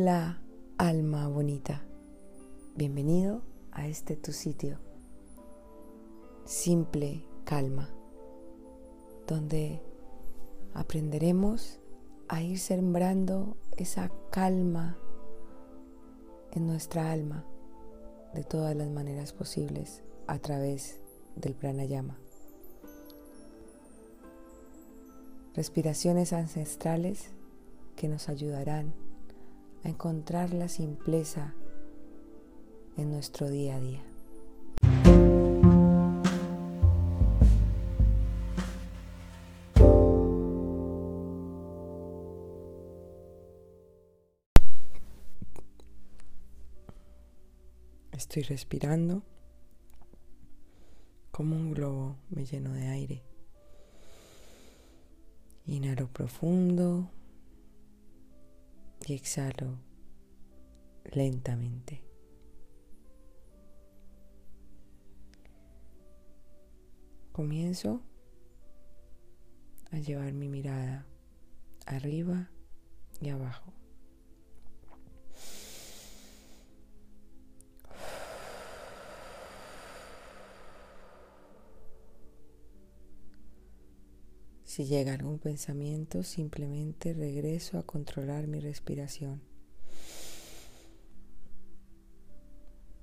Hola, alma bonita. Bienvenido a este tu sitio. Simple calma, donde aprenderemos a ir sembrando esa calma en nuestra alma de todas las maneras posibles a través del pranayama. Respiraciones ancestrales que nos ayudarán encontrar la simpleza en nuestro día a día. Estoy respirando como un globo me lleno de aire. Inhalo profundo y exhalo lentamente. Comienzo a llevar mi mirada arriba y abajo. Si llega algún pensamiento, simplemente regreso a controlar mi respiración.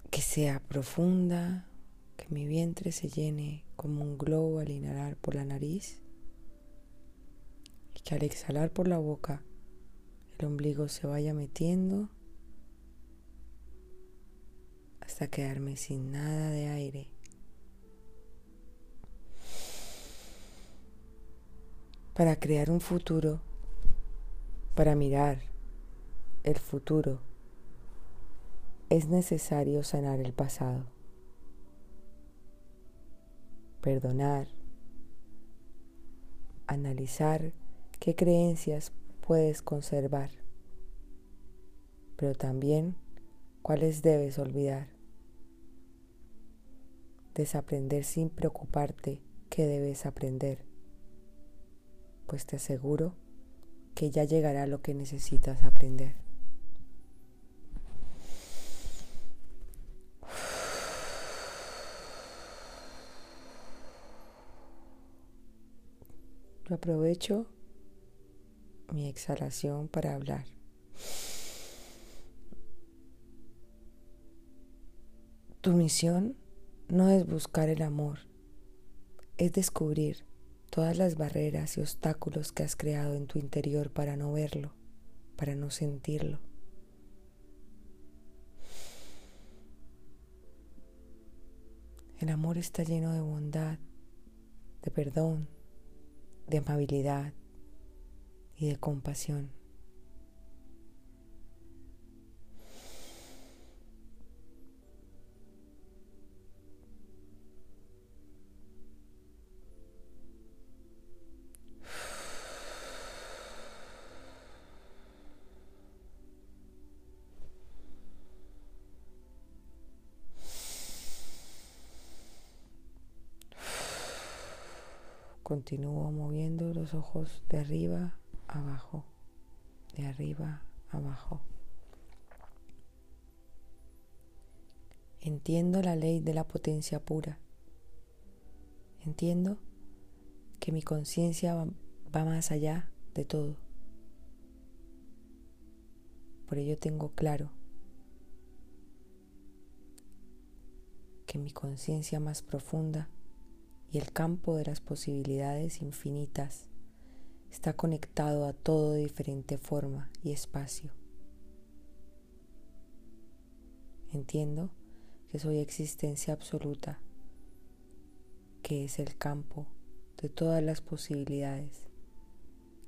Que sea profunda, que mi vientre se llene como un globo al inhalar por la nariz y que al exhalar por la boca el ombligo se vaya metiendo hasta quedarme sin nada de aire. Para crear un futuro, para mirar el futuro, es necesario sanar el pasado, perdonar, analizar qué creencias puedes conservar, pero también cuáles debes olvidar, desaprender sin preocuparte qué debes aprender pues te aseguro que ya llegará lo que necesitas aprender. Yo aprovecho mi exhalación para hablar. Tu misión no es buscar el amor, es descubrir todas las barreras y obstáculos que has creado en tu interior para no verlo, para no sentirlo. El amor está lleno de bondad, de perdón, de amabilidad y de compasión. Continúo moviendo los ojos de arriba abajo, de arriba abajo. Entiendo la ley de la potencia pura. Entiendo que mi conciencia va, más allá de todo. Por ello tengo claro que mi conciencia más profunda y el campo de las posibilidades infinitas está conectado a todo diferente forma y espacio. Entiendo que soy existencia absoluta, que es el campo de todas las posibilidades,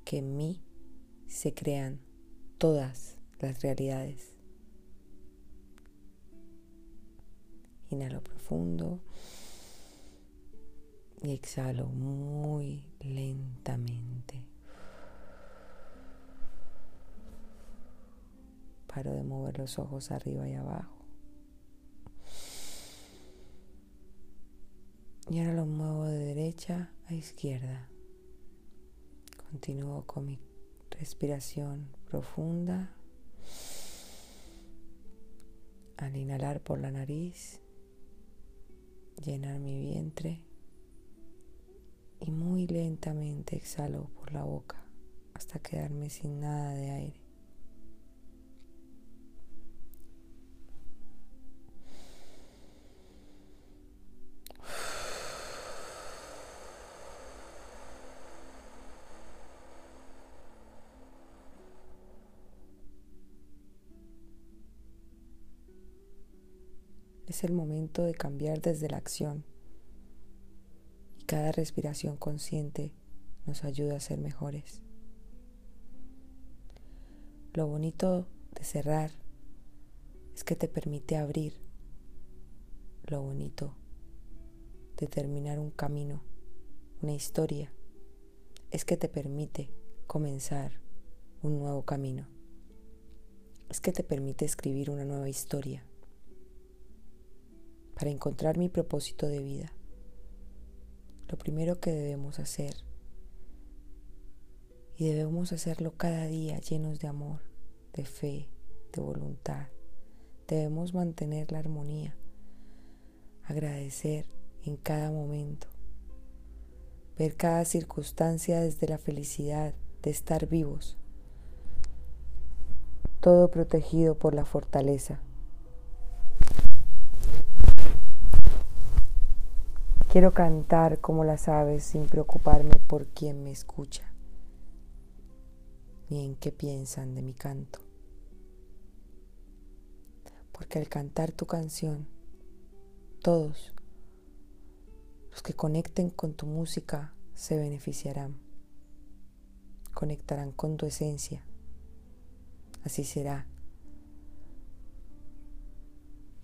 que en mí se crean todas las realidades. Inhalo profundo y exhalo muy lentamente. Paro de mover los ojos arriba y abajo. Y ahora lo muevo de derecha a izquierda. Continúo con mi respiración profunda. Al inhalar por la nariz, llenar mi vientre y muy lentamente exhalo por la boca hasta quedarme sin nada de aire. Es el momento de cambiar desde la acción. Cada respiración consciente nos ayuda a ser mejores. Lo bonito de cerrar es que te permite abrir. Lo bonito de terminar un camino, una historia, es que te permite comenzar un nuevo camino. Es que te permite escribir una nueva historia para encontrar mi propósito de vida, lo primero que debemos hacer, y debemos hacerlo cada día llenos de amor, de fe, de voluntad, debemos mantener la armonía, agradecer en cada momento, ver cada circunstancia desde la felicidad de estar vivos, todo protegido por la fortaleza Quiero cantar como las aves sin preocuparme por quién me escucha, ni en qué piensan de mi canto. Porque al cantar tu canción, todos los que conecten con tu música se beneficiarán, conectarán con tu esencia. Así será.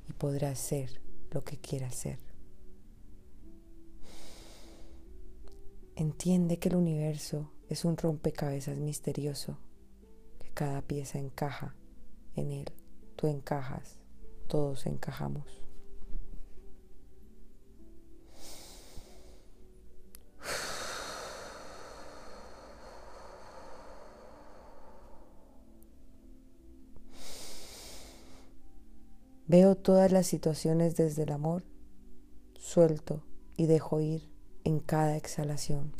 Y podrás ser lo que quieras ser. Entiende que el universo es un rompecabezas misterioso, que cada pieza encaja en él. Tú encajas, todos encajamos. Veo todas las situaciones desde el amor, suelto y dejo ir en cada exhalación.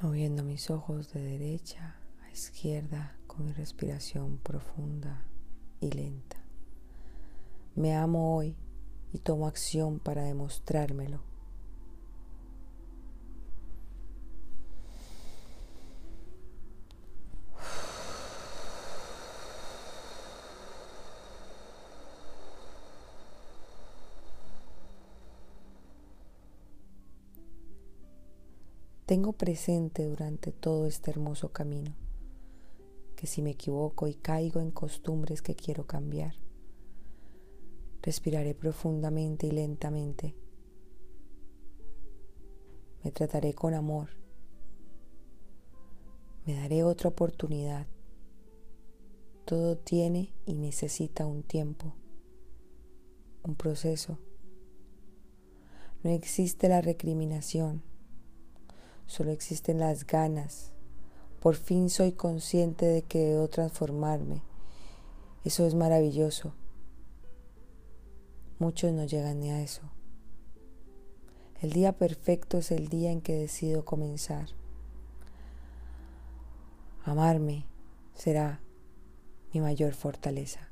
Moviendo mis ojos de derecha a izquierda con mi respiración profunda y lenta. Me amo hoy y tomo acción para demostrármelo. Tengo presente durante todo este hermoso camino que si me equivoco y caigo en costumbres que quiero cambiar, respiraré profundamente y lentamente. Me trataré con amor. Me daré otra oportunidad. Todo tiene y necesita un tiempo, un proceso. No existe la recriminación solo existen las ganas. Por fin soy consciente de que debo transformarme. Eso es maravilloso. Muchos no llegan ni a eso. El día perfecto es el día en que decido comenzar. Amarme será mi mayor fortaleza.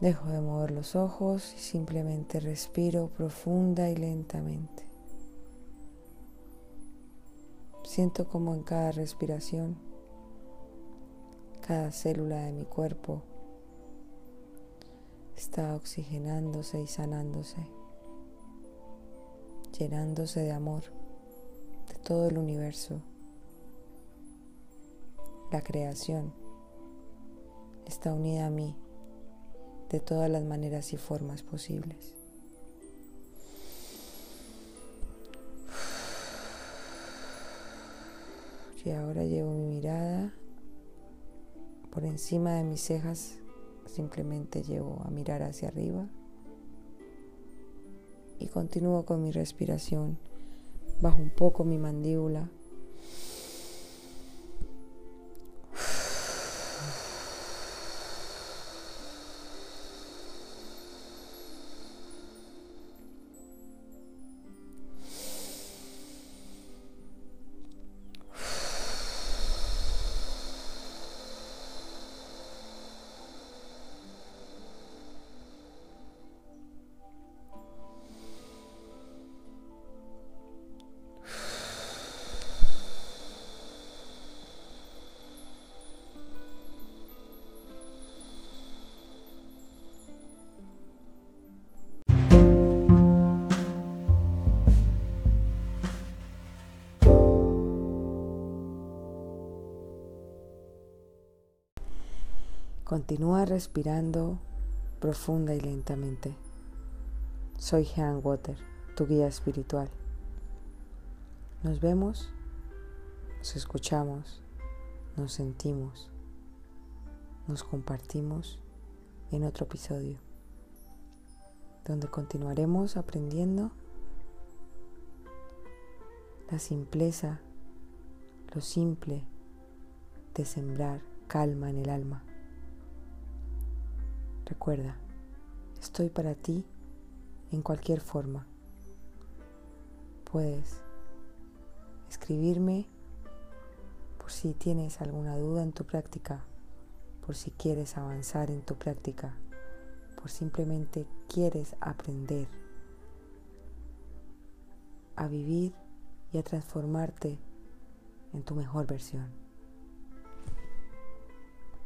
Dejo de mover los ojos y simplemente respiro profunda y lentamente. Siento como en cada respiración, cada célula de mi cuerpo está oxigenándose y sanándose, llenándose de amor de todo el universo. La creación está unida a mí de todas las maneras y formas posibles. Y ahora llevo mi mirada por encima de mis cejas, simplemente llevo a mirar hacia arriba y continúo con mi respiración. Bajo un poco mi mandíbula Continúa respirando profunda y lentamente. Soy Jean Water, tu guía espiritual. Nos vemos, nos escuchamos, nos sentimos, nos compartimos en otro episodio, donde continuaremos aprendiendo la simpleza, lo simple de sembrar calma en el alma. Recuerda, estoy para ti en cualquier forma. Puedes escribirme por si tienes alguna duda en tu práctica, por si quieres avanzar en tu práctica, por simplemente quieres aprender a vivir y a transformarte en tu mejor versión.